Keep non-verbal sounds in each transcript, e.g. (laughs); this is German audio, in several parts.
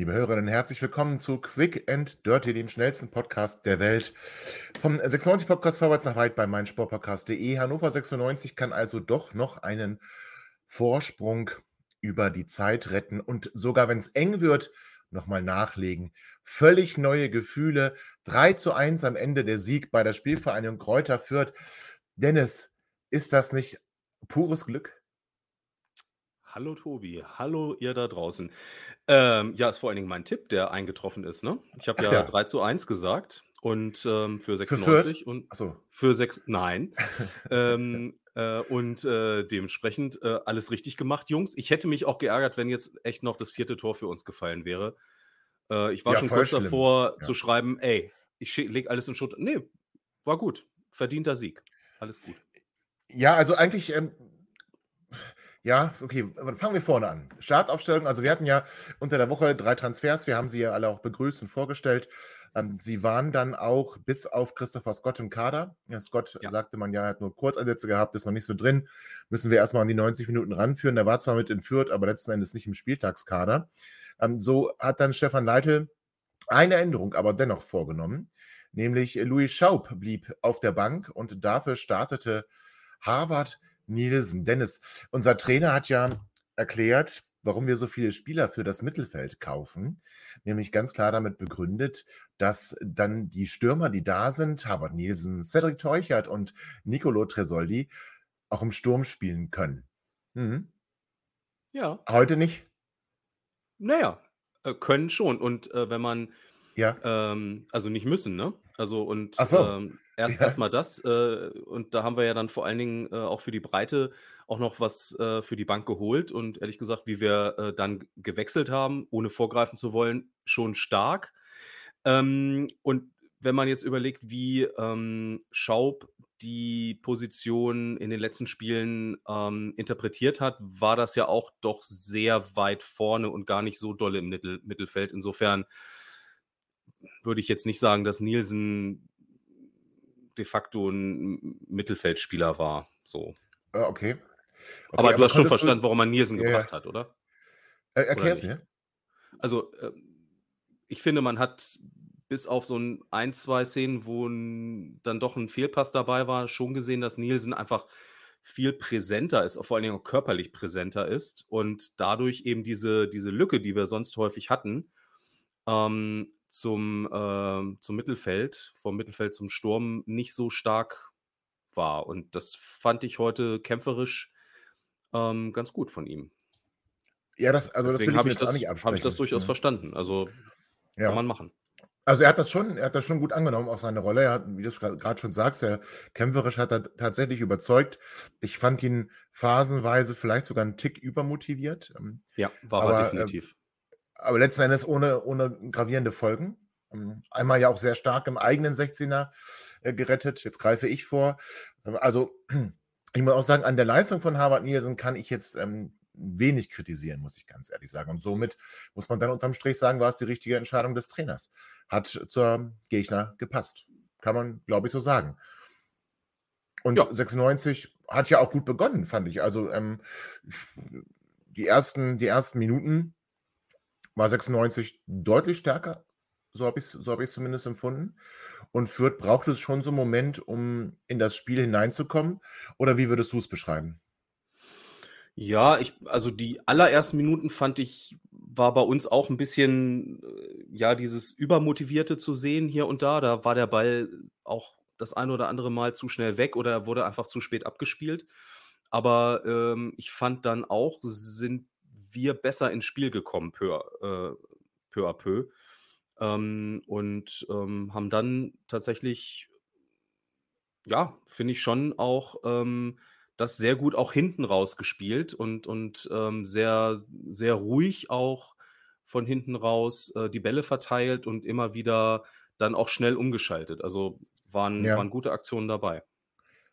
Liebe Hörerinnen, herzlich willkommen zu Quick and Dirty, dem schnellsten Podcast der Welt. Vom 96 Podcast vorwärts nach weit bei meinsportpodcast.de. Hannover 96 kann also doch noch einen Vorsprung über die Zeit retten und sogar wenn es eng wird, nochmal nachlegen. Völlig neue Gefühle. 3 zu 1 am Ende der Sieg bei der Spielvereinigung Kräuter Fürth. Dennis, ist das nicht pures Glück? Hallo Tobi, hallo ihr da draußen. Ähm, ja, ist vor allen Dingen mein Tipp, der eingetroffen ist, ne? Ich habe ja, ja 3 zu 1 gesagt und ähm, für 96 für und Achso. für 6, nein. (laughs) ähm, äh, und äh, dementsprechend äh, alles richtig gemacht, Jungs. Ich hätte mich auch geärgert, wenn jetzt echt noch das vierte Tor für uns gefallen wäre. Äh, ich war Ja, schon kurz schlimm. davor Ja. zu schreiben, ey, ich lege alles in Schutt. Nee, war gut. Verdienter Sieg. Alles gut. Ja, also eigentlich, ähm, ja, okay, fangen wir vorne an. Startaufstellung, also wir hatten ja unter der Woche drei Transfers, wir haben sie ja alle auch begrüßt und vorgestellt. Ähm, sie waren dann auch bis auf Christopher Scott im Kader. Ja, Scott Ja. sagte man ja, er hat nur Kurzeinsätze gehabt, ist noch nicht so drin. Müssen wir erstmal an die 90 Minuten ranführen. Der war zwar mit in Fürth, aber letzten Endes nicht im Spieltagskader. Ähm, so hat dann Stefan Leitl eine Änderung aber dennoch vorgenommen, nämlich Louis Schaub blieb auf der Bank und dafür startete Harvard Nielsen. Dennis, unser Trainer hat ja erklärt, warum wir so viele Spieler für das Mittelfeld kaufen, nämlich ganz klar damit begründet, dass dann die Stürmer, die da sind, Harvard Nielsen, Cedric Teuchert und Nicolo Tresoldi, auch im Sturm spielen können. Mhm. Ja, Heute nicht? naja, äh, können schon. Und äh, wenn man Ja. Ähm, also nicht müssen, ne? Also und so. ähm, erst Ja. erstmal das, äh, und da haben wir ja dann vor allen Dingen äh, auch für die Breite auch noch was äh, für die Bank geholt. Und ehrlich gesagt, wie wir äh, dann gewechselt haben, ohne vorgreifen zu wollen, schon stark. Ähm, und wenn man jetzt überlegt, wie ähm, Schaub die Position in den letzten Spielen ähm, interpretiert hat, war das ja auch doch sehr weit vorne und gar nicht so dolle im Mittel Mittelfeld. Insofern würde ich jetzt nicht sagen, dass Nielsen de facto ein Mittelfeldspieler war. So. Ah, okay. okay. aber du hast schon verstanden, warum man Nielsen ja. gebracht hat, oder? Erklär's nicht? mir. Also, äh, ich finde, man hat bis auf so ein, ein, zwei Szenen, wo ein, dann doch ein Fehlpass dabei war, schon gesehen, dass Nielsen einfach viel präsenter ist, vor allen Dingen auch körperlich präsenter ist und dadurch eben diese, diese Lücke, die wir sonst häufig hatten, ähm, zum, ähm, zum Mittelfeld, vom Mittelfeld zum Sturm nicht so stark war. Und das fand ich heute kämpferisch ähm, ganz gut von ihm. Ja, das, also Deswegen das habe ich, das- nicht hab ich das durchaus Mhm. verstanden. Also Ja. kann man machen. Also er hat das schon, er hat das schon gut angenommen, auch seine Rolle. Er hat, wie du gerade schon sagst, er kämpferisch hat er tatsächlich überzeugt. Ich fand ihn phasenweise vielleicht sogar einen Tick übermotiviert, ähm, Ja, war Aber, er äh, definitiv. Aber letzten Endes ohne, ohne gravierende Folgen. Ähm, Einmal ja auch sehr stark im eigenen 16er äh, gerettet. Jetzt greife ich vor. Ähm, Also (clears throat) ich muss auch sagen, an der Leistung von Harvard Nielsen kann ich jetzt ähm, wenig kritisieren, muss ich ganz ehrlich sagen. Und somit muss man dann unterm Strich sagen, war es die richtige Entscheidung des Trainers. Hat zur Gegner gepasst. Kann man, glaube ich, so sagen. Und Ja. 96 hat ja auch gut begonnen, fand ich. Also ähm, die, ersten, die ersten Minuten war 96 deutlich stärker. So habe ich es so hab zumindest empfunden. Und Fürth brauchte es schon so einen Moment, um in das Spiel hineinzukommen. Oder wie würdest du es beschreiben? Ja, ich, also die allerersten Minuten fand ich, war bei uns auch ein bisschen, äh, ja, dieses Übermotivierte zu sehen hier und da. Da war der Ball auch das ein oder andere Mal zu schnell weg oder er wurde einfach zu spät abgespielt. Aber ähm, ich fand dann auch, sind wir besser ins Spiel gekommen, peu, äh, peu à peu. Ähm, und ähm, haben dann tatsächlich, ja, finde ich schon auch ähm, das sehr gut auch hinten raus gespielt und, und ähm, sehr, sehr ruhig auch von hinten raus äh, die Bälle verteilt und immer wieder dann auch schnell umgeschaltet. Also waren, Ja. waren gute Aktionen dabei.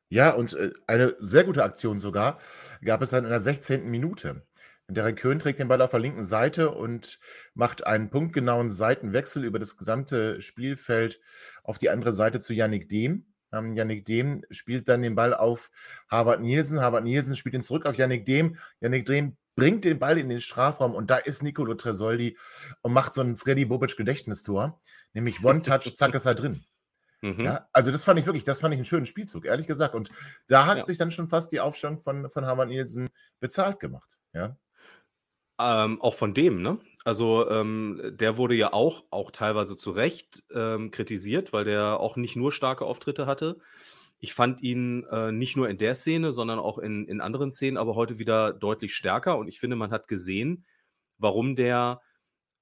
Ja, und äh, eine sehr gute Aktion sogar gab es dann in der 16. Minute. Derek Köhn trägt den Ball auf der linken Seite und macht einen punktgenauen Seitenwechsel über das gesamte Spielfeld auf die andere Seite zu Yannick Dehm. Ähm, Yannick Dehm spielt dann den Ball auf Harvard Nielsen. Harvard Nielsen spielt ihn zurück auf Yannick Dehm. Yannick Dehm bringt den Ball in den Strafraum und da ist Nicolo Tresoldi und macht so ein Freddy Bobic Gedächtnistor. Nämlich (laughs) One-Touch, zack, ist er drin. Mhm. Ja, also das fand ich wirklich, das fand ich einen schönen Spielzug, ehrlich gesagt. Und da hat Ja. sich dann schon fast die Aufstellung von, von Harvard Nielsen bezahlt gemacht. Ja, Ähm, auch von dem, ne? Also ähm, der wurde ja auch, auch teilweise zu Recht ähm, kritisiert, weil der auch nicht nur starke Auftritte hatte. Ich fand ihn äh, nicht nur in der Szene, sondern auch in, in anderen Szenen, aber heute wieder deutlich stärker. Und ich finde, man hat gesehen, warum der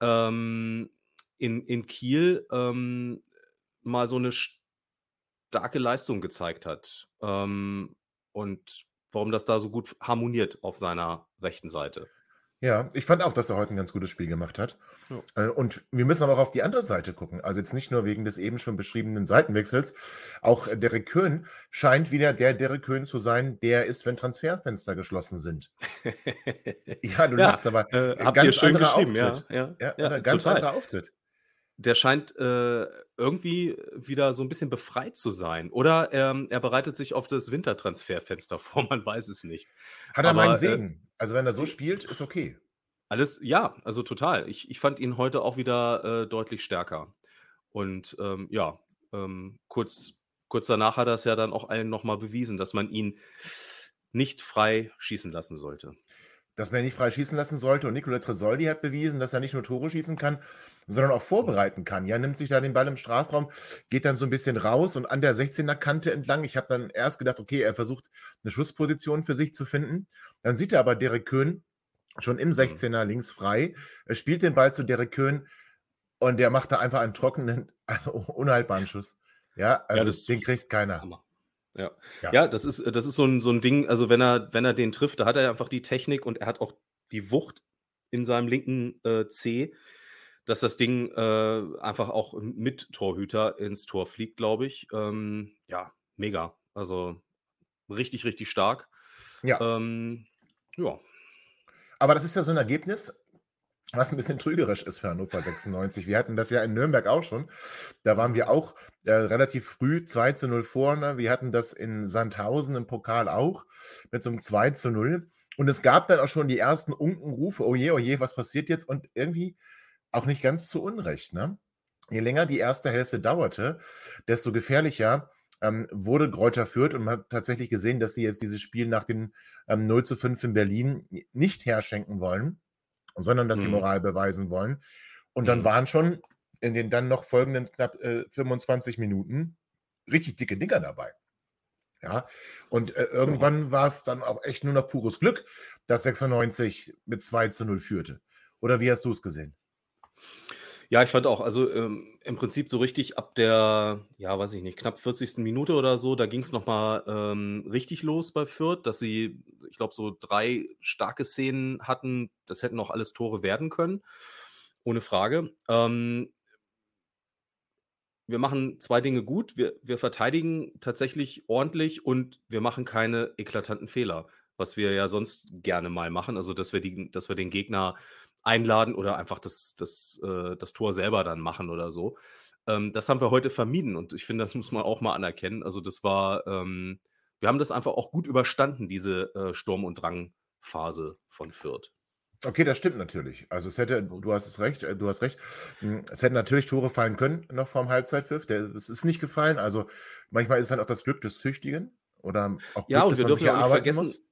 ähm, in, in Kiel ähm, mal so eine starke Leistung gezeigt hat. Ähm, und warum das da so gut harmoniert auf seiner rechten Seite. Ja, ich fand auch, dass er heute ein ganz gutes Spiel gemacht hat. Ja. Äh, Und wir müssen aber auch auf die andere Seite gucken. Also jetzt nicht nur wegen des eben schon beschriebenen Seitenwechsels. Auch äh, Derek Köhn scheint wieder der Derek Köhn zu sein, der ist, wenn Transferfenster geschlossen sind. (laughs) Ja, du Ja, lachst, aber äh, äh, ganz schön anderer Auftritt. ja, Ja, ja, ganz total. anderer Auftritt. Der scheint äh, irgendwie wieder so ein bisschen befreit zu sein. Oder ähm, er bereitet sich auf das Wintertransferfenster (laughs) vor, man weiß es nicht. Hat er meinen Aber äh, Segen. Also wenn er so spielt, ist okay. alles, ja, also total. Ich, ich fand ihn heute auch wieder äh, deutlich stärker. Und ähm, ja, ähm, kurz, kurz danach hat er es ja dann auch allen nochmal bewiesen, dass man ihn nicht frei schießen lassen sollte. Dass man ihn nicht frei schießen lassen sollte. Und Nicola Tresoldi hat bewiesen, dass er nicht nur Tore schießen kann, sondern auch vorbereiten kann. Ja, nimmt sich da den Ball im Strafraum, geht dann so ein bisschen raus und an der 16er Kante entlang. Ich habe dann erst gedacht, okay, er versucht eine Schussposition für sich zu finden. Dann sieht er aber Derek Köhn schon im 16er links frei. Er spielt den Ball zu Derek Köhn und der macht da einfach einen trockenen, (laughs) also unhaltbaren Schuss. Ja, also das- den kriegt keiner. Hammer. Ja. Ja. ja, das ist, das ist so ein, so ein Ding, also wenn er, wenn er den trifft, da hat er einfach die Technik und er hat auch die Wucht in seinem linken äh, C, dass das Ding äh, einfach auch mit Torhüter ins Tor fliegt, glaube ich. Ähm, ja, mega. Also richtig, richtig stark. Ja. Ähm, ja. Aber das ist ja so ein Ergebnis, was ein bisschen trügerisch ist für Hannover 96. Wir hatten das ja in Nürnberg auch schon. Da waren wir auch äh, relativ früh 2 zu 0 vorne. Wir hatten das in Sandhausen im Pokal auch mit so einem 2 zu 0. Und es gab dann auch schon die ersten Unkenrufe, oh je, oh je, was passiert jetzt? Und irgendwie auch nicht ganz zu Unrecht. Ne? Je länger die erste Hälfte dauerte, desto gefährlicher ähm, wurde Greuther Fürth und man hat tatsächlich gesehen, dass sie jetzt dieses Spiel nach dem ähm, 0 zu 5 in Berlin nicht herschenken wollen, sondern dass sie Mhm. Moral beweisen wollen. Und dann Mhm. waren schon in den dann noch folgenden knapp äh, 25 Minuten richtig dicke Dinger dabei. Ja, und äh, irgendwann war es dann auch echt nur noch pures Glück, dass 96 mit 2 zu 0 führte. Oder wie hast du es gesehen? Ja, ich fand auch, also ähm, im Prinzip so richtig ab der, ja, weiß ich nicht, knapp 40. Minute oder so, da ging es nochmal ähm, richtig los bei Fürth, dass sie, ich glaube, so drei starke Szenen hatten. Das hätten auch alles Tore werden können, ohne Frage. Ähm, wir machen zwei Dinge gut. Wir, wir verteidigen tatsächlich ordentlich und wir machen keine eklatanten Fehler, was wir ja sonst gerne mal machen. Also, dass wir, die, dass wir den Gegner einladen oder einfach das, das, äh, das Tor selber dann machen oder so. Ähm, das haben wir heute vermieden und ich finde, das muss man auch mal anerkennen. Also, das war, ähm, wir haben das einfach auch gut überstanden, diese äh, Sturm- und Drangphase von Fürth. Okay, das stimmt natürlich. Also es hätte, du hast es recht, äh, du hast recht. Hm, Es hätten natürlich Tore fallen können noch vorm Halbzeitpfiff. Der, es ist nicht gefallen. Also manchmal ist dann auch das Glück des Tüchtigen oder auch Glück, Ja, und wir dürfen ja auch nicht vergessen, muss.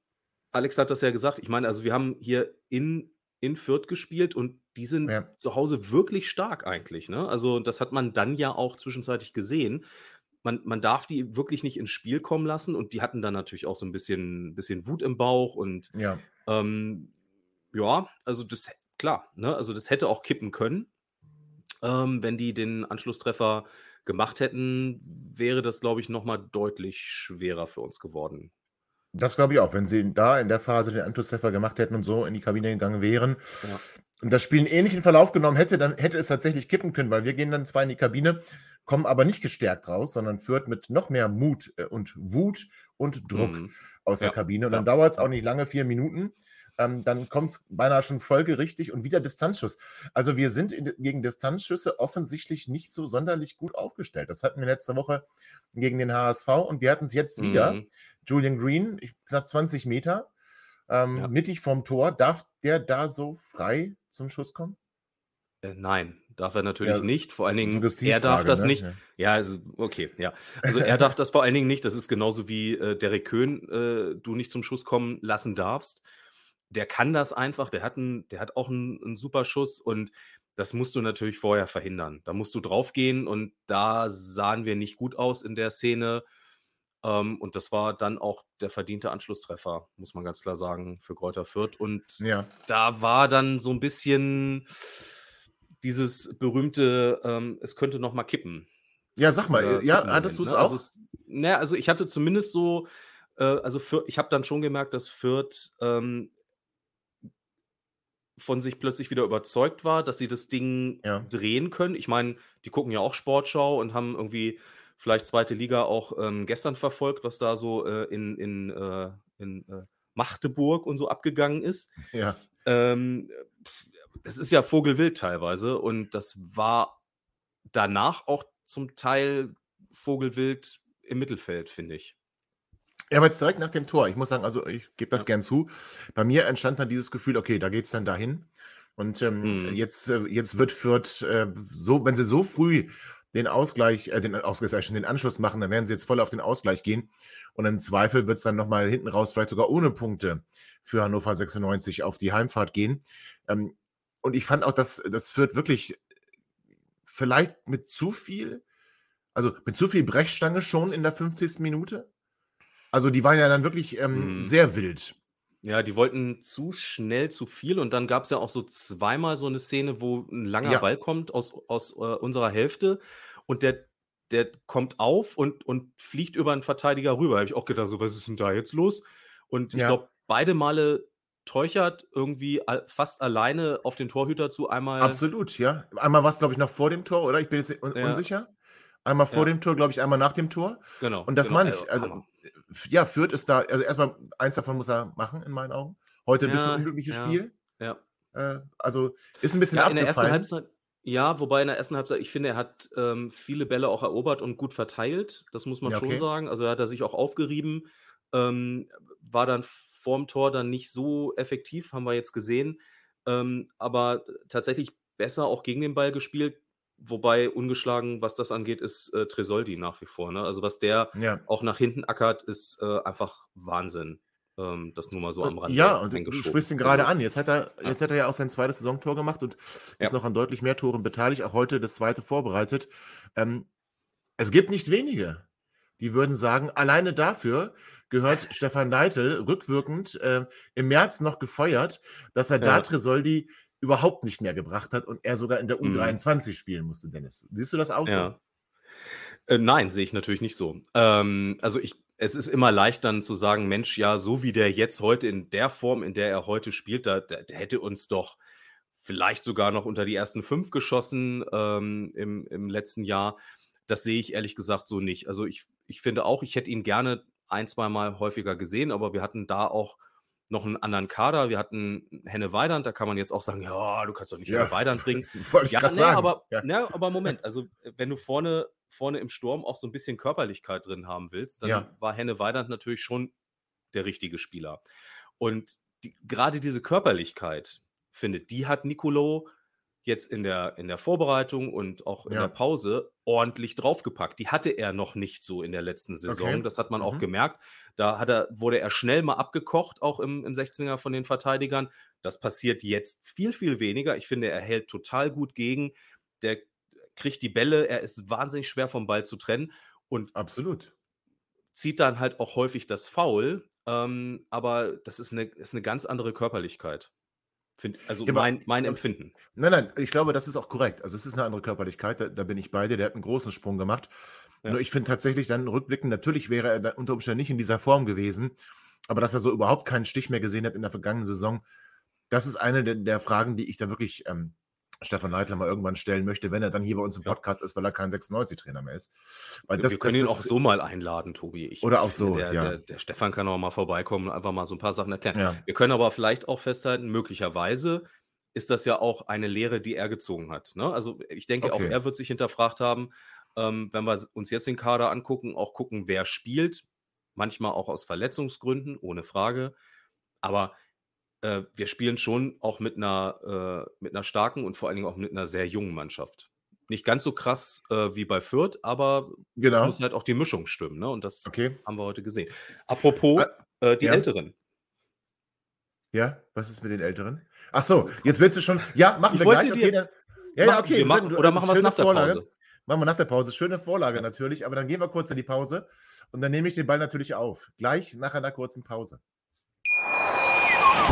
Alex hat das ja gesagt. Ich meine, also wir haben hier in, in Fürth gespielt und die sind Ja. zu Hause wirklich stark eigentlich. Ne? Also das hat man dann ja auch zwischenzeitlich gesehen. Man, man darf die wirklich nicht ins Spiel kommen lassen und die hatten dann natürlich auch so ein bisschen, bisschen Wut im Bauch und Ja, ähm, ja, also das, klar, ne? Also das hätte auch kippen können. Ähm, wenn die den Anschlusstreffer gemacht hätten, wäre das, glaube ich, nochmal deutlich schwerer für uns geworden. Das glaube ich auch, wenn sie da in der Phase den Anschlusstreffer gemacht hätten und so in die Kabine gegangen wären Ja. und das Spiel einen ähnlichen Verlauf genommen hätte, dann hätte es tatsächlich kippen können, weil wir gehen dann zwar in die Kabine, kommen aber nicht gestärkt raus, sondern führt mit noch mehr Mut äh, und Wut und Druck Mhm. aus der Ja, Kabine. Und ja. dann dauert es auch nicht lange, vier Minuten. Ähm, dann kommt es beinahe schon folgerichtig und wieder Distanzschuss. Also wir sind in, gegen Distanzschüsse offensichtlich nicht so sonderlich gut aufgestellt. Das hatten wir letzte Woche gegen den HSV und wir hatten es jetzt wieder. Mhm. Julian Green, ich- knapp 20 Meter, ähm, Ja. mittig vom Tor. Darf der da so frei zum Schuss kommen? Äh, nein, darf er natürlich Ja, nicht. Vor allen Dingen, er darf das ne? nicht. Ja. Also, okay, ja. Also er darf das vor allen Dingen nicht. Das ist genauso wie äh, Derek Köhn, äh, du nicht zum Schuss kommen lassen darfst. Der kann das einfach, der hat, einen, der hat auch einen, einen super Schuss und das musst du natürlich vorher verhindern. Da musst du draufgehen und da sahen wir nicht gut aus in der Szene. Ähm, und das war dann auch der verdiente Anschlusstreffer, muss man ganz klar sagen, für Kräuter Fürth. Und Ja. da war dann so ein bisschen dieses berühmte, ähm, es könnte noch mal kippen. ja, sag mal, äh, ja, hattest du es ne? auch? Also, es, ne, also ich hatte zumindest so, äh, also Fürth, ich habe dann schon gemerkt, dass Fürth ähm, von sich plötzlich wieder überzeugt war, dass sie das Ding Ja. drehen können. Ich meine, die gucken ja auch Sportschau und haben irgendwie vielleicht zweite Liga auch ähm, gestern verfolgt, was da so äh, in, in, äh, in äh, Magdeburg und so abgegangen ist. ja. Ähm, es ist ja Vogelwild teilweise und das war danach auch zum Teil Vogelwild im Mittelfeld, finde ich. Ja, aber jetzt direkt nach dem Tor. Ich muss sagen, also ich gebe das Ja. gern zu. Bei mir entstand dann dieses Gefühl, okay, da geht es dann dahin. Und ähm, Mhm. jetzt, äh, jetzt wird Fürth äh, so, wenn sie so früh den Ausgleich, äh, den Ausgleich, schon, den Anschluss machen, dann werden sie jetzt voll auf den Ausgleich gehen. Und im Zweifel wird es dann nochmal hinten raus, vielleicht sogar ohne Punkte für Hannover 96 auf die Heimfahrt gehen. Ähm, und ich fand auch, dass das Fürth wirklich vielleicht mit zu viel, also mit zu viel Brechstange schon in der 50. Minute. Also die waren ja dann wirklich ähm, Mhm. sehr wild. Ja, die wollten zu schnell zu viel und dann gab es ja auch so zweimal so eine Szene, wo ein langer Ja. Ball kommt aus, aus äh, unserer Hälfte und der, der kommt auf und, und fliegt über einen Verteidiger rüber. habe ich auch gedacht, so, was ist denn da jetzt los? Und ich Ja. glaube, beide Male Teuchert irgendwie al- fast alleine auf den Torhüter zu einmal. Absolut, ja. Einmal war es, glaube ich, noch vor dem Tor, oder? Ich bin jetzt un Ja. unsicher. Einmal vor Ja. dem Tor, glaube ich, einmal nach dem Tor. Genau. Und das genau, meine ich. Also, Hammer. f- ja, Fürth ist da, also erstmal, eins davon muss er machen, in meinen Augen. Heute ein bisschen Ja, unglückliches ja. Spiel. ja. Äh, also ist ein bisschen Ja, in der ersten abgefallen. Halbzeit, ja, wobei in der ersten Halbzeit, ich finde, er hat ähm, viele Bälle auch erobert und gut verteilt. Das muss man Ja, schon okay. sagen. Also hat er sich auch aufgerieben, ähm, war dann vorm Tor dann nicht so effektiv, haben wir jetzt gesehen. Ähm, aber tatsächlich besser auch gegen den Ball gespielt. Wobei ungeschlagen, was das angeht, ist äh, Tresoldi nach wie vor. Ne? Also was der Ja. auch nach hinten ackert, ist äh, einfach Wahnsinn. Ähm, das nur mal so am Und- Rande Ja, und du sprichst ihn gerade an. Jetzt hat er, Ja. jetzt hat er ja auch sein zweites Saisontor gemacht und Ja. ist noch an deutlich mehr Toren beteiligt. Auch heute das zweite vorbereitet. Ähm, es gibt nicht wenige, die würden sagen, alleine dafür gehört (laughs) Stefan Leitl rückwirkend äh, im März noch gefeuert, dass er da Ja. Tresoldi überhaupt nicht mehr gebracht hat und er sogar in der Mhm. U23 spielen musste, Dennis. Siehst du das auch so? Ja. Äh, nein, sehe ich natürlich nicht so. Ähm, also ich, es ist immer leicht dann zu sagen, Mensch, ja, so wie der jetzt heute in der Form, in der er heute spielt, da, da, der hätte uns doch vielleicht sogar noch unter die ersten fünf geschossen ähm, im, im letzten Jahr. Das sehe ich ehrlich gesagt so nicht. Also ich, ich finde auch, ich hätte ihn gerne ein, zwei Mal häufiger gesehen, aber wir hatten da auch noch einen anderen Kader. Wir hatten Henne Weidand, da kann man jetzt auch sagen, ja, du kannst doch nicht Ja. Henne Weidand bringen. (laughs) Ja, gerade ne, sagen. aber, ja. ne, aber Moment, (laughs) also äh, wenn du vorne, vorne im Sturm auch so ein bisschen Körperlichkeit drin haben willst, dann Ja. war Henne Weidand natürlich schon der richtige Spieler. Und die, gerade diese Körperlichkeit, finde, die hat Nicolo jetzt in der, in der Vorbereitung und auch in Ja. der Pause ordentlich draufgepackt. Die hatte er noch nicht so in der letzten Saison. Okay. Das hat man auch Mhm. gemerkt. Da hat er, wurde er schnell mal abgekocht, auch im, im 16er von den Verteidigern. Das passiert jetzt viel, viel weniger. Ich finde, er hält total gut gegen. Der kriegt die Bälle, er ist wahnsinnig schwer vom Ball zu trennen und Absolut. zieht dann halt auch häufig das Foul. Ähm, aber das ist eine, ist eine ganz andere Körperlichkeit. Find, also Ja, mein, mein ja, Empfinden. Nein, nein, ich glaube, das ist auch korrekt. Also es ist eine andere Körperlichkeit, da, da bin ich bei dir, der hat einen großen Sprung gemacht. Ja. Nur ich finde tatsächlich dann rückblickend, natürlich wäre er dann unter Umständen nicht in dieser Form gewesen, aber dass er so überhaupt keinen Stich mehr gesehen hat in der vergangenen Saison, das ist eine der, der Fragen, die ich dann wirklich ähm, Stefan Leitler mal irgendwann stellen möchte, wenn er dann hier bei uns im Podcast ja. ist, weil er kein 96-Trainer mehr ist. Weil das, wir können das, ihn das, auch so mal einladen, Tobi. Ich oder auch so, der, ja. Der, der, Stefan kann auch mal vorbeikommen und einfach mal so ein paar Sachen erklären. Ja. Wir können aber vielleicht auch festhalten, möglicherweise ist das ja auch eine Lehre, die er gezogen hat. Ne? Also ich denke, okay. auch er wird sich hinterfragt haben, ähm, wenn wir uns jetzt den Kader angucken, auch gucken, wer spielt. Manchmal auch aus Verletzungsgründen, ohne Frage. Aber äh, wir spielen schon auch mit einer, äh, mit einer starken und vor allen Dingen auch mit einer sehr jungen Mannschaft. Nicht ganz so krass äh, wie bei Fürth, aber genau. es muss halt auch die Mischung stimmen. Ne? Und das okay. haben wir heute gesehen. Apropos ah, äh, die ja. Älteren. Ja, was ist mit den Älteren? Ach so, jetzt willst du schon. Ja, machen ich wir gleich. Okay, dann, ja, ja, okay. Machen, oder machen wir es nach der Vorlage. Pause? Machen wir nach der Pause. Schöne Vorlage ja. natürlich, aber dann gehen wir kurz in die Pause und dann nehme ich den Ball natürlich auf. Gleich nach einer kurzen Pause.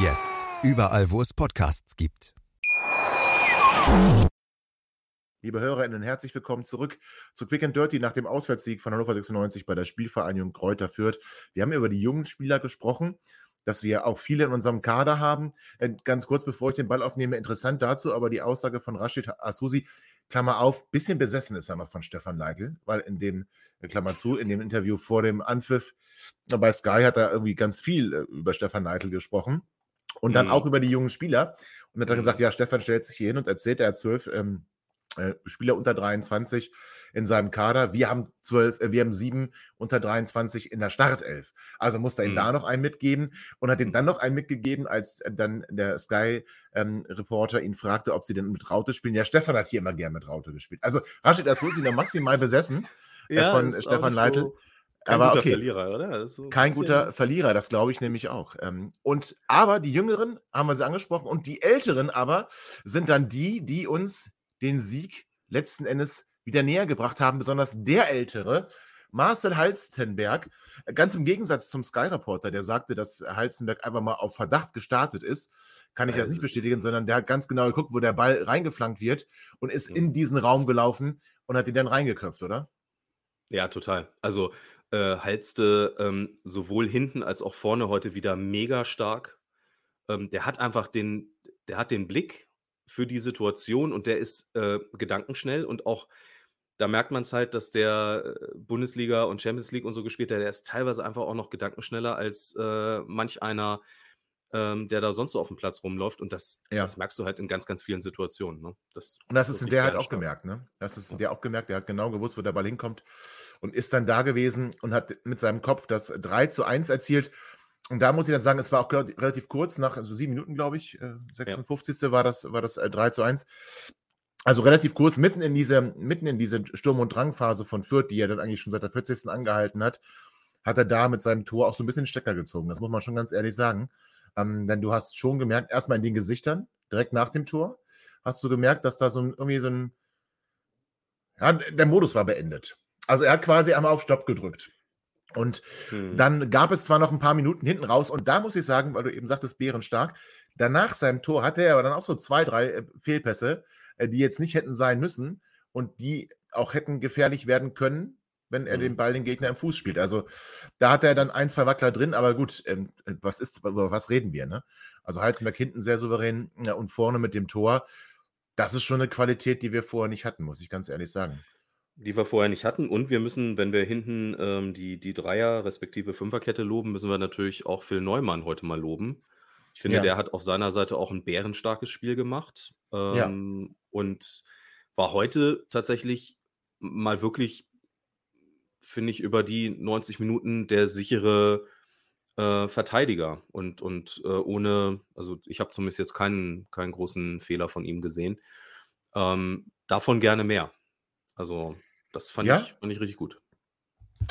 Jetzt überall, wo es Podcasts gibt. Liebe HörerInnen, herzlich willkommen zurück zu Quick and Dirty nach dem Auswärtssieg von Hannover 96 bei der Spielvereinigung Kräuter Fürth. Wir haben über die jungen Spieler gesprochen, dass wir auch viele in unserem Kader haben. Äh, ganz kurz, bevor ich den Ball aufnehme, interessant dazu, aber die Aussage von Rashid Asusi, Klammer auf, bisschen besessen ist er mal von Stefan Leitl, weil in dem Klammer zu, in dem Interview vor dem Anpfiff bei Sky hat er irgendwie ganz viel äh, über Stefan Neidl gesprochen und dann mhm. auch über die jungen Spieler. Und hat dann mhm. gesagt, ja, Stefan stellt sich hier hin und erzählt, er hat zwölf ähm, äh, Spieler unter 23 in seinem Kader. Wir haben zwölf, äh, wir haben sieben unter 23 in der Startelf. Also musste er ihm mhm. da noch einen mitgeben und hat ihm dann noch einen mitgegeben, als dann der Sky-Reporter ähm, ihn fragte, ob sie denn mit Raute spielen. Ja, Stefan hat hier immer gern mit Raute gespielt. Also Rashid Asusi noch maximal besessen äh, ja, von Stefan Leitl. So kein aber guter okay. Verlierer, oder? So Kein guter Verlierer, das glaube ich nämlich auch. Ähm, und aber die Jüngeren haben wir sie angesprochen und die Älteren aber sind dann die, die uns den Sieg letzten Endes wieder näher gebracht haben, besonders der Ältere, Marcel Halstenberg, ganz im Gegensatz zum Sky-Reporter, der sagte, dass Halstenberg einfach mal auf Verdacht gestartet ist, kann ich also, das nicht bestätigen, sondern der hat ganz genau geguckt, wo der Ball reingeflankt wird und ist ja. in diesen Raum gelaufen und hat ihn dann reingeköpft, oder? Ja, total. Also äh, Halste ähm, sowohl hinten als auch vorne heute wieder mega stark. Ähm, der hat einfach den, der hat den Blick für die Situation und der ist äh, gedankenschnell und auch da merkt man es halt, dass der äh, Bundesliga und Champions League und so gespielt hat, der ist teilweise einfach auch noch gedankenschneller als äh, manch einer, ähm, der da sonst so auf dem Platz rumläuft. Und das, ja. das merkst du halt in ganz, ganz vielen Situationen. Ne? Das, und das ist in der halt auch gemerkt, ne? Das ist in der auch gemerkt, der hat genau gewusst, wo der Ball hinkommt und ist dann da gewesen und hat mit seinem Kopf das 3 zu 1 erzielt. Und da muss ich dann sagen, es war auch relativ kurz, nach so also sieben Minuten, glaube ich, 56. Äh, ja. war das, war das 3 äh, zu 1. Also relativ kurz, mitten in diese, mitten in diese Sturm- und Drangphase von Fürth, die er dann eigentlich schon seit der 40. angehalten hat, hat er da mit seinem Tor auch so ein bisschen Stecker gezogen. Das muss man schon ganz ehrlich sagen. Ähm, denn du hast schon gemerkt, erstmal in den Gesichtern, direkt nach dem Tor, hast du gemerkt, dass da so ein, irgendwie so ein, ja, der Modus war beendet. Also er hat quasi einmal auf Stopp gedrückt. Und hm. dann gab es zwar noch ein paar Minuten hinten raus, und da muss ich sagen, weil du eben sagtest, bärenstark, danach seinem Tor hatte er aber dann auch so zwei, drei äh, Fehlpässe, äh, die jetzt nicht hätten sein müssen und die auch hätten gefährlich werden können, wenn er hm. den Ball den Gegner im Fuß spielt. Also da hat er dann ein, zwei Wackler drin, aber gut, ähm, was ist, über was reden wir, ne? Also Halzenberg hinten sehr souverän ja, und vorne mit dem Tor. Das ist schon eine Qualität, die wir vorher nicht hatten, muss ich ganz ehrlich sagen. Die wir vorher nicht hatten. Und wir müssen, wenn wir hinten ähm, die, die Dreier- respektive Fünferkette loben, müssen wir natürlich auch Phil Neumann heute mal loben. Ich finde, Ja. der hat auf seiner Seite auch ein bärenstarkes Spiel gemacht Ja. ähm, und war heute tatsächlich mal wirklich, finde ich, über die 90 Minuten der sichere äh, Verteidiger und, und äh, ohne, also ich habe zumindest jetzt keinen, keinen großen Fehler von ihm gesehen. Ähm, davon gerne mehr. Also, das fand, Ja? ich, fand ich richtig gut.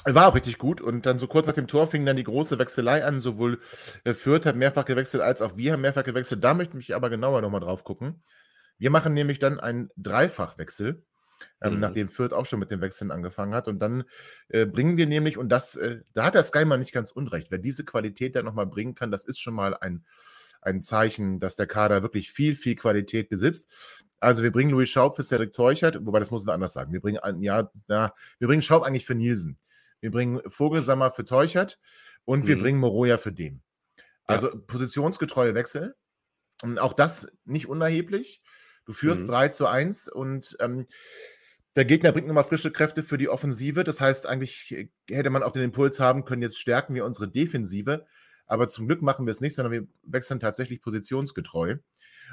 War auch richtig gut und dann so kurz nach dem Tor fing dann die große Wechselei an. Sowohl äh, Fürth hat mehrfach gewechselt, als auch wir haben mehrfach gewechselt. Da möchte ich aber genauer nochmal drauf gucken. Wir machen nämlich dann einen Dreifachwechsel, ähm, Mhm. nachdem Fürth auch schon mit dem Wechseln angefangen hat. Und dann äh, bringen wir nämlich, und das, äh, da hat der Skyman nicht ganz unrecht, wer diese Qualität dann nochmal bringen kann, das ist schon mal ein, ein Zeichen, dass der Kader wirklich viel, viel Qualität besitzt. Also wir bringen Louis Schaub für Cedric Teuchert, wobei das muss man anders sagen. Wir bringen, ja, na, wir bringen Schaub eigentlich für Nielsen. Wir bringen Vogelsammer für Teuchert und wir Mhm. bringen Moroja für dem. Also positionsgetreue Wechsel. Und auch das nicht unerheblich. Du führst Mhm. 3 zu 1 und ähm, der Gegner bringt nochmal frische Kräfte für die Offensive. Das heißt, eigentlich hätte man auch den Impuls haben können, jetzt stärken wir unsere Defensive. Aber zum Glück machen wir es nicht, sondern wir wechseln tatsächlich positionsgetreu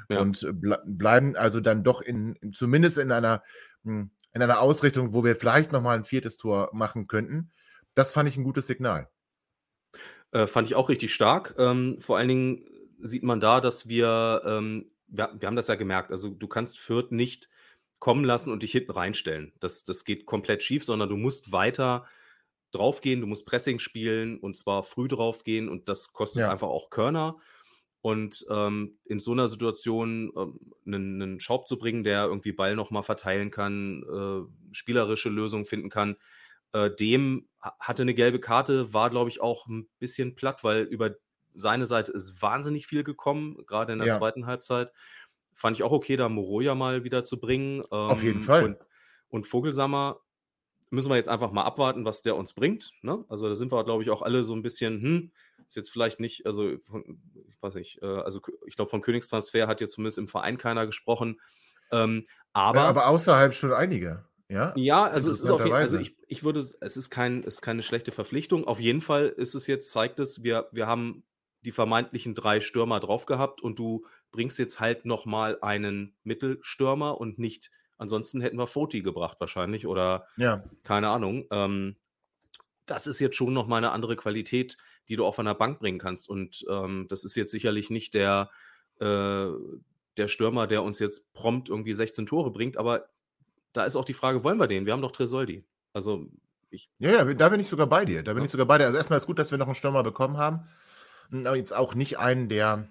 Ja. und ble bleiben also dann doch in, in zumindest in einer, mh, in einer Ausrichtung, wo wir vielleicht nochmal ein viertes Tor machen könnten. Das fand ich ein gutes Signal. Äh, fand ich auch richtig stark. Ähm, vor allen Dingen sieht man da, dass wir, ähm, wir, wir haben das ja gemerkt, also du kannst Fürth nicht kommen lassen und dich hinten reinstellen. Das, das geht komplett schief, sondern du musst weiter draufgehen, du musst Pressing spielen und zwar früh draufgehen und das kostet Ja. einfach auch Körner. Und ähm, in so einer Situation ähm, einen, einen Schaub zu bringen, der irgendwie Ball nochmal verteilen kann, äh, spielerische Lösungen finden kann, äh, dem ha- hatte eine gelbe Karte, war, glaube ich, auch ein bisschen platt, weil über seine Seite ist wahnsinnig viel gekommen, gerade in der Ja. zweiten Halbzeit. Fand ich auch okay, da Moroja mal wieder zu bringen. Auf jeden ähm, Fall. Und, und Vogelsammer müssen wir jetzt einfach mal abwarten, was der uns bringt. Ne? Also da sind wir, glaube ich, auch alle so ein bisschen, hm, ist jetzt vielleicht nicht, also von, ich weiß nicht, äh, also ich glaube, von Königstransfer hat jetzt zumindest im Verein keiner gesprochen. Ähm, aber, Aber, aber außerhalb schon einige. Ja, ja, also es ist auf jeden also ich, ich würde, es ist kein, es ist keine schlechte Verpflichtung. Auf jeden Fall ist es jetzt, zeigt es, wir, wir haben die vermeintlichen drei Stürmer drauf gehabt und du bringst jetzt halt nochmal einen Mittelstürmer und nicht, ansonsten hätten wir Foti gebracht wahrscheinlich oder ja. keine Ahnung. Ähm, das ist jetzt schon nochmal eine andere Qualität, die du auch von der Bank bringen kannst. Und ähm, das ist jetzt sicherlich nicht der, äh, der Stürmer, der uns jetzt prompt irgendwie 16 Tore bringt, aber da ist auch die Frage, wollen wir den? Wir haben doch Tresoldi. Also ich, Ja, ja, da bin ich sogar bei dir. Da bin Ja. ich sogar bei dir. Also erstmal ist gut, dass wir noch einen Stürmer bekommen haben. Jetzt auch nicht einen, der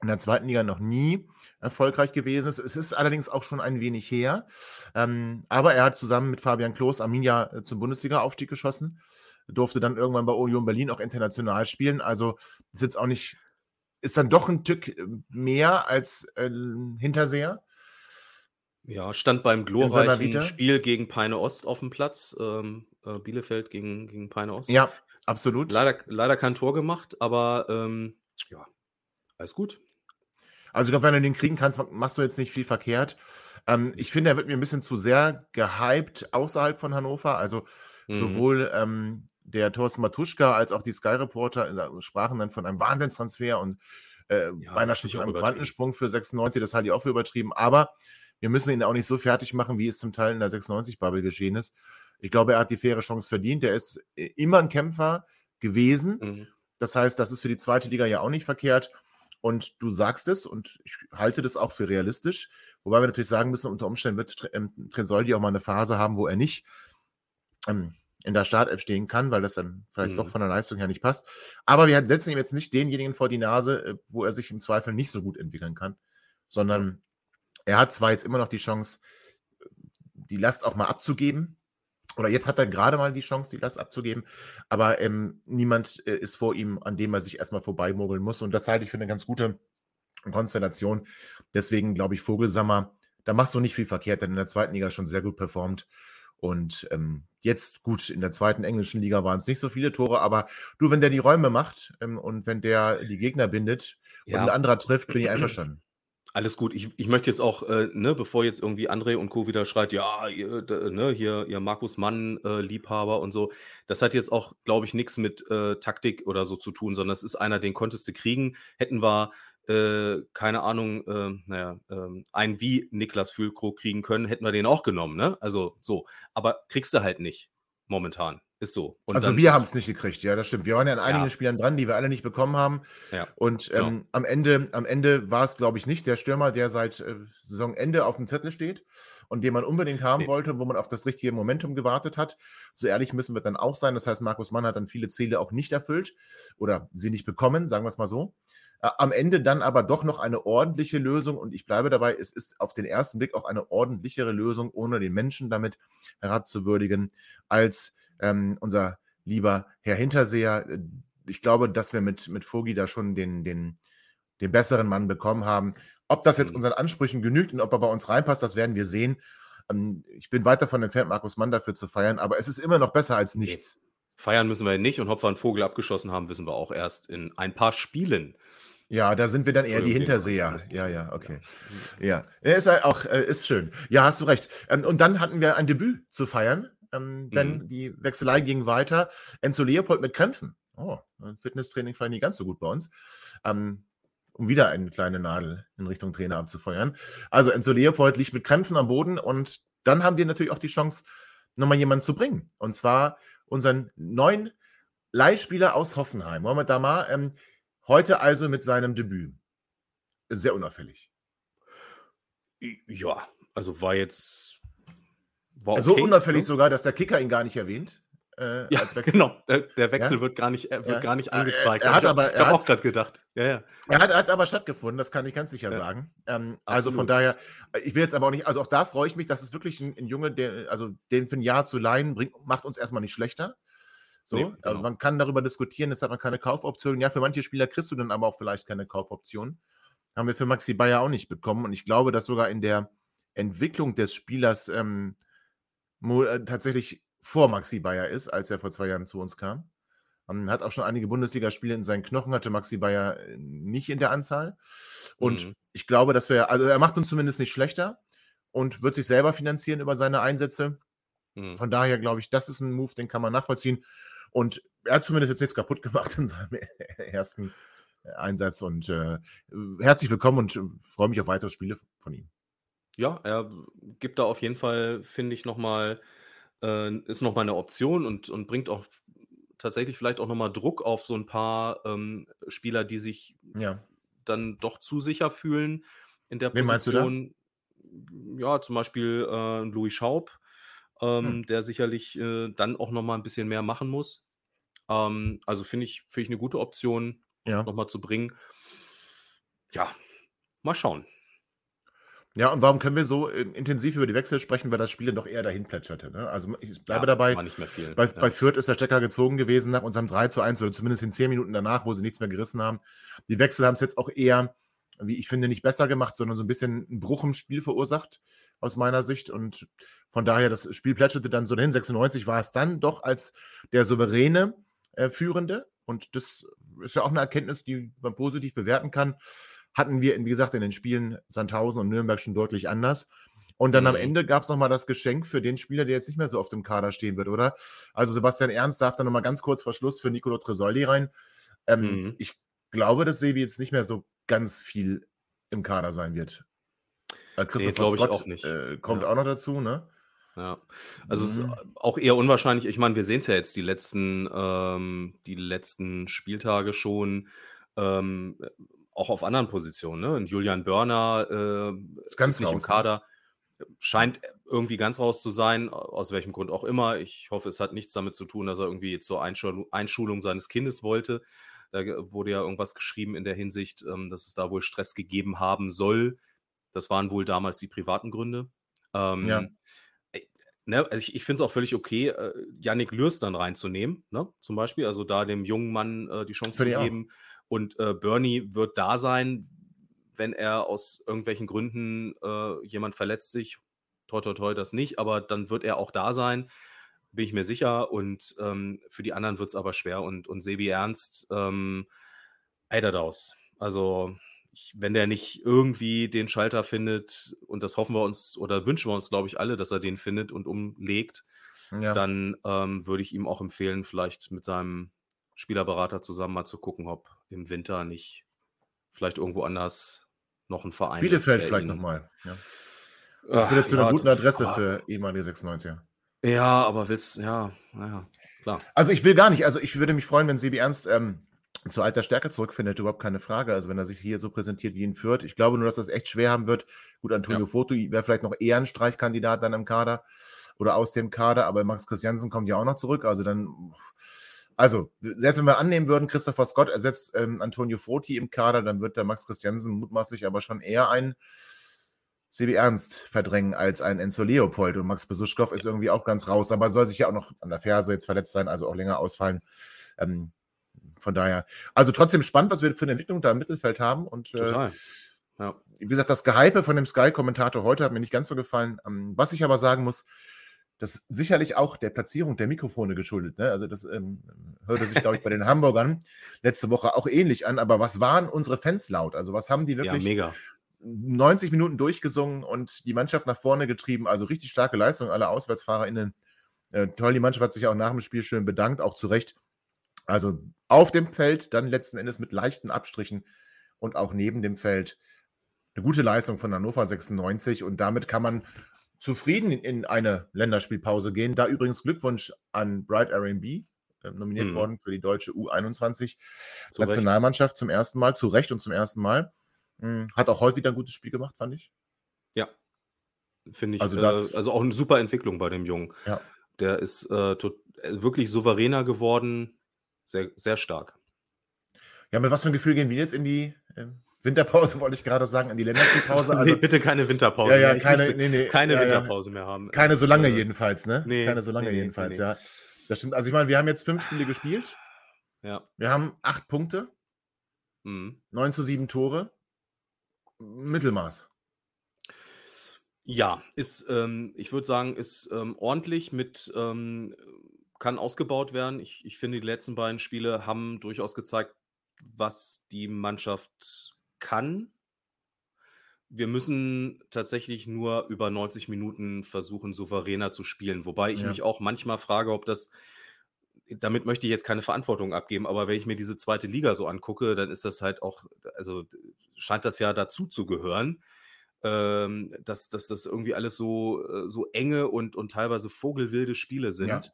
in der zweiten Liga noch nie erfolgreich gewesen ist. Es ist allerdings auch schon ein wenig her. Ähm, aber er hat zusammen mit Fabian Klos Arminia äh, zum Bundesliga-Aufstieg geschossen. Durfte dann irgendwann bei Union Berlin auch international spielen. Also ist jetzt auch nicht, ist dann doch ein Stück äh, mehr als äh, Hinterseher. ja, stand beim glorreichen? Spiel gegen Peine Ost auf dem Platz. Ähm, äh, Bielefeld gegen, gegen Peine Ost. Ja, absolut. Leider, leider kein Tor gemacht, aber ähm, ja, alles gut. Also ich glaube, wenn du den kriegen kannst, ma- machst du jetzt nicht viel verkehrt. Ähm, ich finde, er wird mir ein bisschen zu sehr gehypt außerhalb von Hannover. Also Mhm. sowohl ähm, der Thorsten Matuschka als auch die Sky Reporter äh, sprachen dann von einem Wahnsinnstransfer und äh, Ja, beinahe schon einem. Quantensprung für 96. Das halte ich auch für übertrieben. Aber wir müssen ihn auch nicht so fertig machen, wie es zum Teil in der 96-Bubble geschehen ist. Ich glaube, er hat die faire Chance verdient. Er ist äh, immer ein Kämpfer gewesen. Mhm. Das heißt, das ist für die zweite Liga ja auch nicht verkehrt. Und du sagst es, und ich halte das auch für realistisch. Wobei wir natürlich sagen müssen, unter Umständen wird ähm, Tresoldi auch mal eine Phase haben, wo er nicht ähm, in der Startelf stehen kann, weil das dann vielleicht Mhm. doch von der Leistung her nicht passt. Aber wir setzen ihm jetzt nicht denjenigen vor die Nase, äh, wo er sich im Zweifel nicht so gut entwickeln kann, sondern er hat zwar jetzt immer noch die Chance, die Last auch mal abzugeben. Oder jetzt hat er gerade mal die Chance, die Last abzugeben. Aber ähm, niemand äh, ist vor ihm, an dem er sich erstmal vorbeimogeln muss. Und das halte ich für eine ganz gute Konstellation. Deswegen glaube ich, Vogelsammer, da machst du nicht viel verkehrt, denn in der zweiten Liga schon sehr gut performt. Und ähm, jetzt gut, in der zweiten englischen Liga waren es nicht so viele Tore, aber du, wenn der die Räume macht ähm, und wenn der die Gegner bindet und ein Ja, anderer trifft, bin ich einverstanden. Alles gut. Ich, ich möchte jetzt auch, äh, ne, bevor jetzt irgendwie André und Co. wieder schreit, ja, ihr, d- ne, hier, ihr Markus Mann, äh, und so. Das hat jetzt auch, glaube ich, nichts mit äh, Taktik oder so zu tun, sondern es ist einer, den konntest du kriegen. Hätten wir, äh, keine Ahnung, äh, naja, ähm, einen wie Niklas Füllkrug kriegen können, hätten wir den auch genommen, ne? Also so. Aber kriegst du halt nicht momentan. Ist so. Und Also wir haben es nicht gekriegt, ja, das stimmt. Wir waren ja an einigen Ja. Spielern dran, die wir alle nicht bekommen haben. Ja, Und ähm, am Ende, am Ende war es, glaube ich, nicht der Stürmer, der seit äh, Saisonende auf dem Zettel steht. und den man unbedingt haben Nee. wollte, wo man auf das richtige Momentum gewartet hat. So ehrlich müssen wir dann auch sein. Das heißt, Markus Mann hat dann viele Ziele auch nicht erfüllt oder sie nicht bekommen, sagen wir es mal so. Äh, Am Ende dann aber doch noch eine ordentliche Lösung und ich bleibe dabei, es ist auf den ersten Blick auch eine ordentlichere Lösung, ohne den Menschen damit herabzuwürdigen, als ähm, unser lieber Herr Hinterseher. Äh, Ich glaube, dass wir mit, mit Vogi da schon den, den, den besseren Mann bekommen haben. Ob das jetzt Mhm. unseren Ansprüchen genügt und ob er bei uns reinpasst, das werden wir sehen. Ähm, Ich bin weit davon entfernt, Markus Mann dafür zu feiern, aber es ist immer noch besser als nichts. Feiern müssen wir nicht und ob wir einen Vogel abgeschossen haben, wissen wir auch erst in ein paar Spielen. Ja, da sind wir dann eher die Hinterseher. Ja, ja, okay. Ja, ja ist halt auch äh, ist schön. Ja, hast du recht. Ähm, Und dann hatten wir ein Debüt zu feiern, ähm, denn Mhm. die Wechselei ging weiter. Enzo Leopold mit Krämpfen. Oh, Fitnesstraining vielleicht nicht ganz so gut bei uns. Ähm, Um wieder eine kleine Nadel in Richtung Trainer abzufeuern. Also Enzo Leopold liegt mit Krämpfen am Boden und dann haben wir natürlich auch die Chance, nochmal jemanden zu bringen. Und zwar unseren neuen Leihspieler aus Hoffenheim, Mohamed Damar, ähm, heute also mit seinem Debüt. Sehr unauffällig. Ja, also war jetzt. War so okay, unauffällig ne? sogar, dass der Kicker ihn gar nicht erwähnt. Äh, Ja, als (laughs) Wechsel. genau. Der, der Wechsel Ja. wird gar nicht, äh, wird Ja. gar nicht Ah, er- angezeigt. er hat ich, aber- ich habe auch gerade gedacht. Ja, ja. Er hat, hat aber stattgefunden, das kann ich ganz sicher sagen. Ähm, also von daher, äh, ich will jetzt aber auch nicht, also auch da freue ich mich, dass es wirklich ein, ein Junge, der, also den für ein Jahr zu leihen, bringt, macht uns erstmal nicht schlechter. So, Nee, äh, genau. man kann darüber diskutieren, jetzt hat man keine Kaufoption. Ja, für manche Spieler kriegst du dann aber auch vielleicht keine Kaufoption. Haben wir für Maxi Bayer auch nicht bekommen. Und ich glaube, dass sogar in der Entwicklung des Spielers ähm, mo- äh, tatsächlich vor Maxi Bayer ist, als er vor zwei Jahren zu uns kam. Ähm, hat auch schon einige Bundesligaspiele in seinen Knochen, hatte Maxi Bayer äh, nicht in der Anzahl. Und Mhm. ich glaube, dass wir, also er macht uns zumindest nicht schlechter und wird sich selber finanzieren über seine Einsätze. Mhm. Von daher glaube ich, das ist ein Move, den kann man nachvollziehen. Und er hat zumindest jetzt nichts kaputt gemacht in seinem (laughs) ersten äh, Einsatz. Und äh, herzlich willkommen und freue mich auf weitere Spiele von ihm. Ja, er gibt da auf jeden Fall, finde ich, nochmal, äh, ist nochmal eine Option und, und bringt auch tatsächlich vielleicht auch nochmal Druck auf so ein paar ähm, Spieler, die sich Ja. dann doch zu sicher fühlen in der Wen meinst du da? Position. Ja, zum Beispiel äh, Louis Schaub, ähm, Hm. der sicherlich äh, dann auch nochmal ein bisschen mehr machen muss. Ähm, also finde ich, finde ich eine gute Option, Ja. nochmal zu bringen. Ja, mal schauen. Ja, und warum können wir so äh, intensiv über die Wechsel sprechen, weil das Spiel dann doch eher dahin plätscherte. Ne? Also ich bleibe Ja, dabei. War nicht mehr viel. Bei, ja. bei Fürth ist der Stecker gezogen gewesen nach unserem 3 zu 1 oder zumindest in 10 Minuten danach, wo sie nichts mehr gerissen haben. Die Wechsel haben es jetzt auch eher, wie ich finde, nicht besser gemacht, sondern so ein bisschen einen Bruch im Spiel verursacht, aus meiner Sicht. Und von daher, das Spiel plätscherte dann so dahin. 96 war es dann doch als der souveräne äh, Führende. Und das ist ja auch eine Erkenntnis, die man positiv bewerten kann. Hatten wir, wie gesagt, in den Spielen Sandhausen und Nürnberg schon deutlich anders. Und dann am Mhm. Ende gab es nochmal das Geschenk für den Spieler, der jetzt nicht mehr so auf dem Kader stehen wird, oder? Also Sebastian Ernst darf dann nochmal ganz kurz vor Schluss für Nicolo Tresoldi rein. Ähm, Mhm. Ich glaube, dass Sebi jetzt nicht mehr so ganz viel im Kader sein wird. Äh, Christopher glaub ich Scott auch nicht. Äh, kommt Ja. auch noch dazu, ne? Ja, also es ist Mhm. auch eher unwahrscheinlich. Ich meine, wir sehen es ja jetzt die letzten, ähm, die letzten Spieltage schon, ähm, auch auf anderen Positionen. Ne? Und Julian Börner äh, Ist ganz nicht im raus, ne? Kader, scheint irgendwie ganz raus zu sein, aus welchem Grund auch immer. Ich hoffe, es hat nichts damit zu tun, dass er irgendwie zur Einschulung, Einschulung seines Kindes wollte. Da wurde ja irgendwas geschrieben in der Hinsicht, ähm, dass es da wohl Stress gegeben haben soll. Das waren wohl damals die privaten Gründe. Ähm, Ja. Ne, also ich, ich finde es auch völlig okay, äh, Yannick Lürs dann reinzunehmen, ne? Zum Beispiel, also da dem jungen Mann äh, die Chance ich zu auch. Und äh, Bernie wird da sein, wenn er aus irgendwelchen Gründen äh, jemand verletzt sich. Toi, toi, toi, das nicht, aber dann wird er auch da sein, bin ich mir sicher. Und ähm, für die anderen wird es aber schwer. Und, und Sebi Ernst, ähm, Eiderdaus. Also, ich, wenn der nicht irgendwie den Schalter findet, und das hoffen wir uns oder wünschen wir uns, glaube ich, alle, dass er den findet und umlegt, Ja. dann ähm, würde ich ihm auch empfehlen, vielleicht mit seinem Spielerberater zusammen mal zu gucken, ob im Winter nicht vielleicht irgendwo anders noch ein Verein Bielefeld ist, vielleicht ihn- nochmal. Ja. Das Ach, wird jetzt zu einer ja, guten Adresse aber- für ehemalige 96er. Ja, aber willst, ja, naja, klar. Also ich will gar nicht, also ich würde mich freuen, wenn Sebi Ernst ähm, zur alter Stärke zurückfindet, überhaupt keine Frage. Also wenn er sich hier so präsentiert wie in Fürth. Ich glaube nur, dass das echt schwer haben wird. Gut, Antonio Ja. Foto wäre vielleicht noch eher ein Streichkandidat dann im Kader oder aus dem Kader, aber Max Christiansen kommt ja auch noch zurück. Also dann, also selbst wenn wir annehmen würden, Christopher Scott ersetzt ähm, Antonio Foti im Kader, dann wird der Max Christiansen mutmaßlich aber schon eher ein Sebi Ernst verdrängen als ein Enzo Leopold. Und Max Besuschkow ist irgendwie auch ganz raus, aber soll sich ja auch noch an der Ferse jetzt verletzt sein, also auch länger ausfallen. Ähm, von daher, also trotzdem spannend, was wir für eine Entwicklung da im Mittelfeld haben. Und äh, Total. Ja. wie gesagt, das Gehype von dem Sky-Kommentator heute hat mir nicht ganz so gefallen. Ähm, was ich aber sagen muss, das ist sicherlich auch der Platzierung der Mikrofone geschuldet. Ne? Also das ähm, hörte sich, glaube ich, bei den (laughs) Hamburgern letzte Woche auch ähnlich an. Aber was waren unsere Fans laut? Also was haben die ja, wirklich mega. 90 Minuten durchgesungen und die Mannschaft nach vorne getrieben? Also richtig starke Leistung aller AuswärtsfahrerInnen. Äh, toll, die Mannschaft hat sich auch nach dem Spiel schön bedankt, auch zu Recht. Also auf dem Feld dann letzten Endes mit leichten Abstrichen und auch neben dem Feld eine gute Leistung von Hannover 96 und damit kann man zufrieden in eine Länderspielpause gehen. Da übrigens Glückwunsch an Bright RB, äh, nominiert Mhm. worden für die deutsche U21 Zu Recht. Nationalmannschaft zum ersten Mal, zu Recht und zum ersten Mal. Hm, Hat auch heute wieder ein gutes Spiel gemacht, fand ich. Ja. Finde ich. Also Also, das- äh, also auch eine super Entwicklung bei dem Jungen. Ja. Der ist äh, äh, wirklich souveräner geworden. Sehr, sehr stark. Ja, mit was für ein Gefühl gehen wir jetzt in die äh, Winterpause, wollte ich gerade sagen, in die Länderspielpause? (laughs) Also, nee, bitte keine Winterpause. ja, ja, mehr. Keine, nee, nee, keine ja. Winterpause mehr haben. Keine so lange Äh, jedenfalls, ne? nee, Keine so lange nee, nee, jedenfalls, nee. ja. Das stimmt. Also ich meine, wir haben jetzt fünf Spiele gespielt. Ja. Wir haben acht Punkte, Mhm. 9 zu 7 Tore. Mittelmaß. Ja, ist, ähm, ich würde sagen, ist ähm, ordentlich mit, ähm, kann ausgebaut werden. Ich, ich finde, die letzten beiden Spiele haben durchaus gezeigt, was die Mannschaft kann. Wir müssen tatsächlich nur über 90 Minuten versuchen, souveräner zu spielen. Wobei ich Ja. mich auch manchmal frage, ob das, damit möchte ich jetzt keine Verantwortung abgeben, aber wenn ich mir diese zweite Liga so angucke, dann ist das halt auch, also scheint das ja dazu zu gehören ähm, dass, dass das irgendwie alles so, äh, so enge und, und teilweise vogelwilde Spiele sind.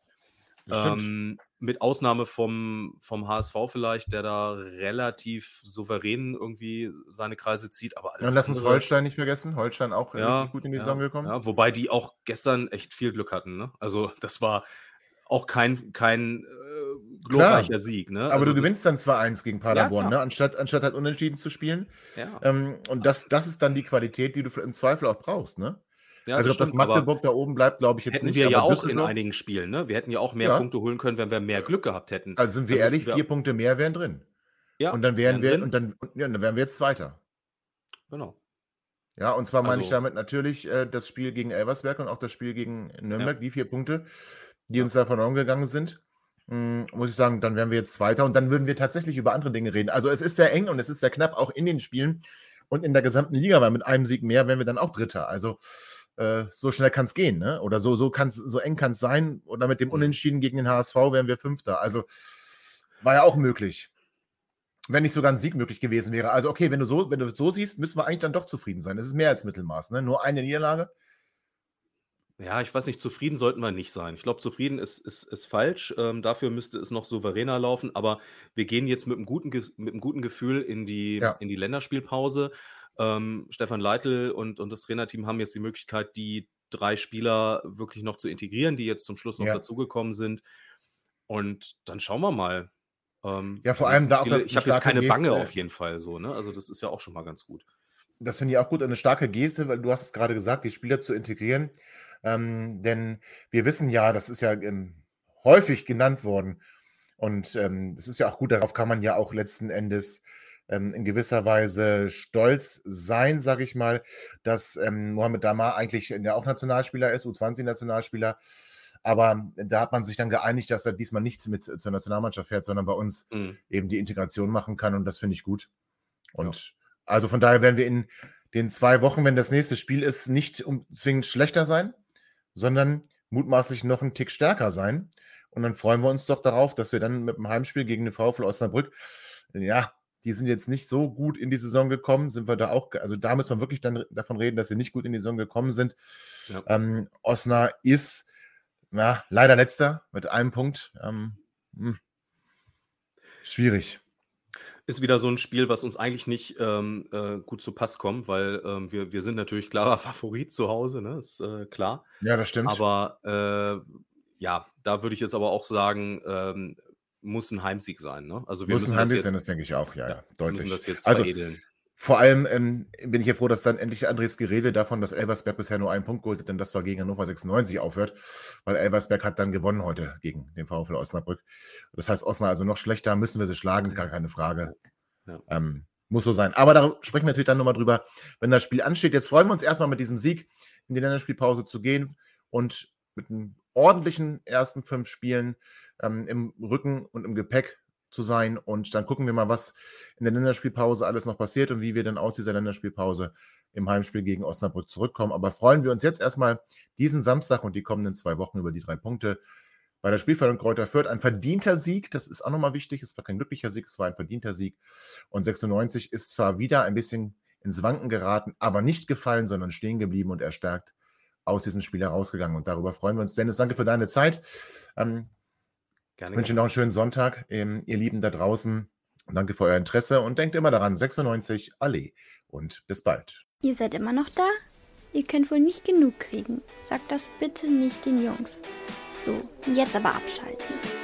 Ja. Ähm, mit Ausnahme vom, vom HSV vielleicht, der da relativ souverän irgendwie seine Kreise zieht. Aber alles Dann lass uns andere- Holstein nicht vergessen. Holstein auch ja, richtig gut in die ja, Saison gekommen. Ja, wobei die auch gestern echt viel Glück hatten. Ne? Also das war auch kein, kein äh, glorreicher Sieg. Ne? Aber also du gewinnst dann 2-1 gegen Paderborn, klar. ne? anstatt, anstatt halt unentschieden zu spielen. Ja, Ähm, und das, das ist dann die Qualität, die du im Zweifel auch brauchst. Ne? Ja, also, ob das stimmt, aber- Magdeburg da oben bleibt, glaube ich jetzt Hätten nicht. wir ja auch in Düsseldorf- einigen Spielen, ne? Wir hätten ja auch mehr Ja. Punkte holen können, wenn wir mehr Glück gehabt hätten. Also sind wir Dann ehrlich, wir- vier Punkte mehr wären drin. Ja, und dann wären wir, drin. und dann, ja, dann wären wir jetzt Zweiter. Genau. Ja, und zwar meine ich Also- damit natürlich äh, das Spiel gegen Elversberg und auch das Spiel gegen Nürnberg, die vier Punkte, die uns da verloren gegangen sind. Mm, muss ich sagen, dann wären wir jetzt Zweiter und dann würden wir tatsächlich über andere Dinge reden. Also es ist sehr eng und es ist sehr knapp, auch in den Spielen und in der gesamten Liga, weil mit einem Sieg mehr wären wir dann auch Dritter. Also äh, so schnell kann es gehen, ne? Oder so, so, kann's, so eng kann es sein. Oder mit dem Mhm. Unentschieden gegen den HSV wären wir Fünfter. Also war ja auch möglich. Wenn nicht sogar ein Sieg möglich gewesen wäre. Also, okay, wenn du so, wenn du es so siehst, müssen wir eigentlich dann doch zufrieden sein. Das ist mehr als Mittelmaß, ne? Nur eine Niederlage. Ja, ich weiß nicht, zufrieden sollten wir nicht sein. Ich glaube, zufrieden ist, ist, ist falsch. Ähm, dafür müsste es noch souveräner laufen. Aber wir gehen jetzt mit einem guten, mit einem guten Gefühl in die, Ja. in die Länderspielpause. Ähm, Stefan Leitl und, und das Trainerteam haben jetzt die Möglichkeit, die drei Spieler wirklich noch zu integrieren, die jetzt zum Schluss noch Ja. dazugekommen sind. Und dann schauen wir mal. Ähm, Ja, vor allem da auch das- Ich habe jetzt keine Bange Geste- auf jeden Fall so, ne? Also das ist ja auch schon mal ganz gut. Das finde ich auch gut. Eine starke Geste, weil du hast es gerade gesagt, die Spieler zu integrieren. Ähm, denn wir wissen ja, das ist ja ähm, häufig genannt worden. Und ähm, das ist ja auch gut, darauf kann man ja auch letzten Endes ähm, in gewisser Weise stolz sein, sage ich mal, dass ähm, Mohamed Damar eigentlich ja auch Nationalspieler ist, U20-Nationalspieler. Aber da hat man sich dann geeinigt, dass er diesmal nicht mit zur Nationalmannschaft fährt, sondern bei uns Mhm. eben die Integration machen kann und das finde ich gut. Und also von daher werden wir in den zwei Wochen, wenn das nächste Spiel ist, nicht zwingend schlechter sein, sondern mutmaßlich noch einen Tick stärker sein. Und dann freuen wir uns doch darauf, dass wir dann mit dem Heimspiel gegen den VfL Osnabrück, ja, die sind jetzt nicht so gut in die Saison gekommen, sind wir da auch, also da muss man wirklich dann davon reden, dass sie nicht gut in die Saison gekommen sind. Ja. Ähm, Osna ist, na, leider letzter mit einem Punkt. Ähm, hm. Schwierig. Ist wieder so ein Spiel, was uns eigentlich nicht ähm, äh, gut zu Pass kommt, weil ähm, wir, wir sind natürlich klarer (laughs) Favorit zu Hause, ne? Ist äh, klar. Ja, das stimmt. Aber äh, ja, da würde ich jetzt aber auch sagen, ähm, muss ein Heimsieg sein. Ne? Also wir Muss ein müssen das Heimsieg jetzt, sein, das denke ich auch, ja, ja, ja, wir müssen deutlich. das jetzt Also veredeln. vor allem ähm, bin ich ja froh, dass dann endlich Andres Gerede davon, dass Elversberg bisher nur einen Punkt geholt hat, denn das war gegen Hannover 96 aufhört, weil Elversberg hat dann gewonnen heute gegen den VfL Osnabrück. Das heißt, Osnabrück also noch schlechter, müssen wir sie schlagen, gar keine Frage. Ja. Ähm, muss so sein. Aber da sprechen wir natürlich dann nochmal drüber, wenn das Spiel ansteht. Jetzt freuen wir uns erstmal mit diesem Sieg in die Länderspielpause zu gehen und mit einem ordentlichen ersten fünf Spielen ähm, im Rücken und im Gepäck zu sein. Und dann gucken wir mal, was in der Länderspielpause alles noch passiert und wie wir dann aus dieser Länderspielpause im Heimspiel gegen Osnabrück zurückkommen. Aber freuen wir uns jetzt erstmal diesen Samstag und die kommenden zwei Wochen über die drei Punkte. Bei der Spielverhandlung Kräuter Fürth ein verdienter Sieg, das ist auch nochmal wichtig. Es war kein glücklicher Sieg, es war ein verdienter Sieg. Und 96 ist zwar wieder ein bisschen ins Wanken geraten, aber nicht gefallen, sondern stehen geblieben und erstärkt aus diesem Spiel herausgegangen. Und darüber freuen wir uns. Dennis, danke für deine Zeit. Ähm, Gerne, ich wünsche Ihnen noch einen schönen Sonntag, ähm, ihr Lieben da draußen. Danke für euer Interesse und denkt immer daran, 96 Allee. Und bis bald. Ihr seid immer noch da? Ihr könnt wohl nicht genug kriegen. Sagt das bitte nicht den Jungs. So, jetzt aber abschalten.